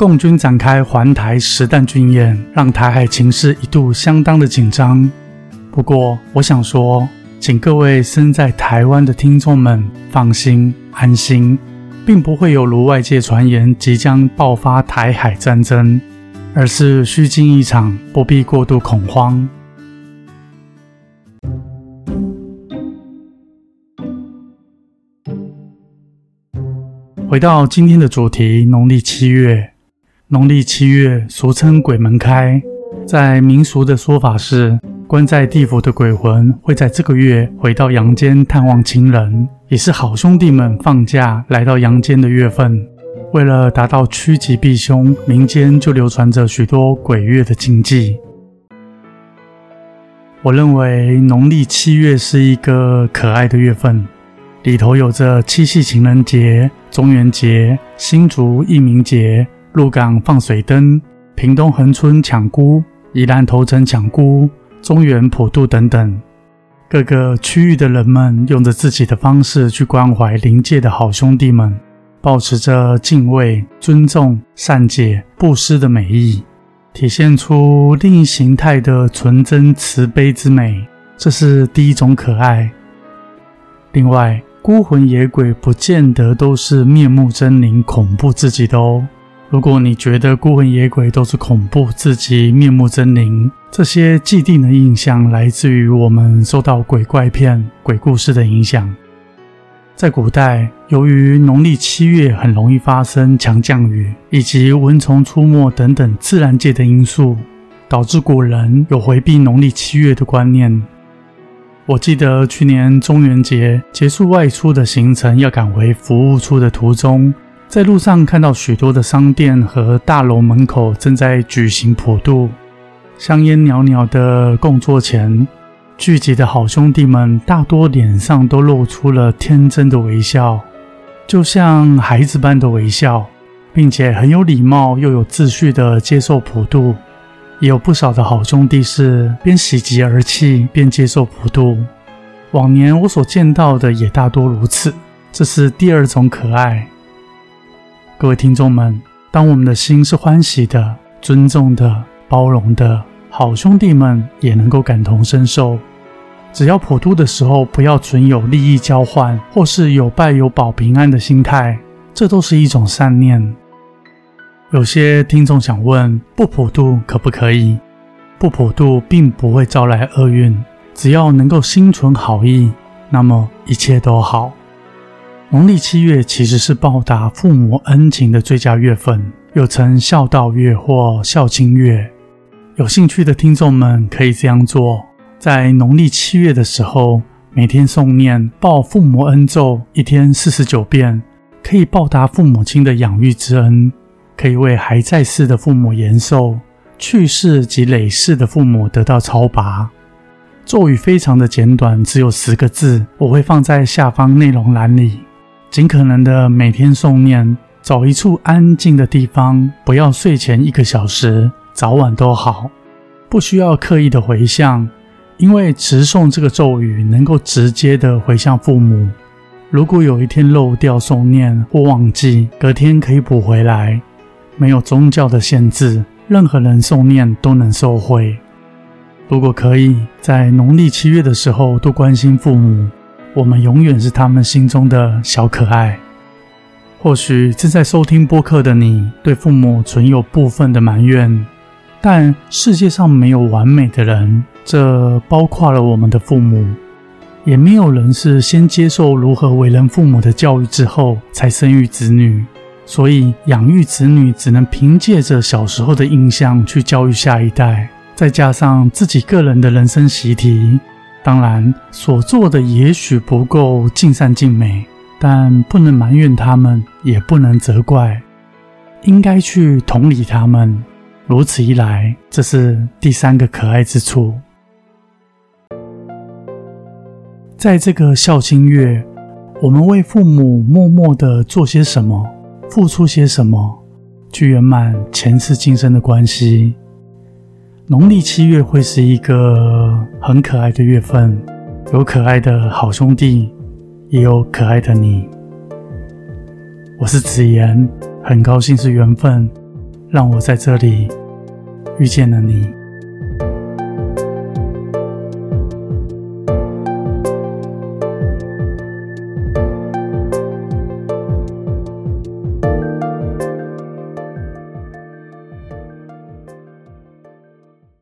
共军展开环台实弹军演，让台海情势一度相当的紧张。不过，我想说，请各位身在台湾的听众们放心安心，并不会有如外界传言即将爆发台海战争，而是虚惊一场，不必过度恐慌。回到今天的主题，农历七月。农历七月，俗称鬼门开，在民俗的说法是，关在地府的鬼魂会在这个月回到阳间探望亲人，也是好兄弟们放假来到阳间的月份。为了达到趋吉避凶，民间就流传着许多鬼月的禁忌。我认为农历七月是一个可爱的月份，里头有着七夕情人节、中元节、新竹义民节。鹿港放水灯，屏东恒春抢菇，宜兰头城抢菇，中原普渡等等，各个区域的人们用着自己的方式去关怀临界的好兄弟们，保持着敬畏、尊重、善解、布施的美意，体现出另一形态的纯真慈悲之美。这是第一种可爱。另外，孤魂野鬼不见得都是面目狰狞、恐怖至极的哦。如果你觉得孤魂野鬼都是恐怖、自己面目狰狞，这些既定的印象来自于我们受到鬼怪片、鬼故事的影响。在古代，由于农历七月很容易发生强降雨，以及蚊虫出没等等自然界的因素，导致古人有回避农历七月的观念。我记得去年中元节结束外出的行程，要赶回服务处的途中。在路上看到许多的商店和大楼门口正在举行普渡，香烟袅袅的供桌前，聚集的好兄弟们大多脸上都露出了天真的微笑，就像孩子般的微笑，并且很有礼貌又有秩序的接受普渡。也有不少的好兄弟是边喜极而泣边接受普渡。往年我所见到的也大多如此，这是第二种可爱。各位听众们，当我们的心是欢喜的、尊重的、包容的，好兄弟们也能够感同身受。只要普渡的时候不要存有利益交换或是有拜有保平安的心态，这都是一种善念。有些听众想问：不普渡可不可以？不普渡并不会招来厄运，只要能够心存好意，那么一切都好。农历七月其实是报答父母恩情的最佳月份，又称孝道月或孝亲月。有兴趣的听众们可以这样做：在农历七月的时候，每天诵念报父母恩咒一天四十九遍，可以报答父母亲的养育之恩，可以为还在世的父母延寿，去世及累世的父母得到超拔。咒语非常的简短，只有十个字，我会放在下方内容栏里。尽可能的每天诵念，找一处安静的地方，不要睡前一个小时，早晚都好，不需要刻意的回向，因为直诵这个咒语能够直接的回向父母。如果有一天漏掉诵念或忘记，隔天可以补回来，没有宗教的限制，任何人诵念都能受惠。如果可以在农历七月的时候多关心父母。我们永远是他们心中的小可爱。或许正在收听播客的你，对父母存有部分的埋怨，但世界上没有完美的人，这包括了我们的父母。也没有人是先接受如何为人父母的教育之后才生育子女，所以养育子女只能凭借着小时候的印象去教育下一代，再加上自己个人的人生习题。当然所做的也许不够尽善尽美但不能埋怨他们也不能责怪。应该去同理他们如此一来这是第三个可爱之处。在这个孝心月我们为父母默默的做些什么付出些什么去圆满前世今生的关系农历七月会是一个很可爱的月份，有可爱的好兄弟，也有可爱的你。我是子言，很高兴是缘分，让我在这里遇见了你。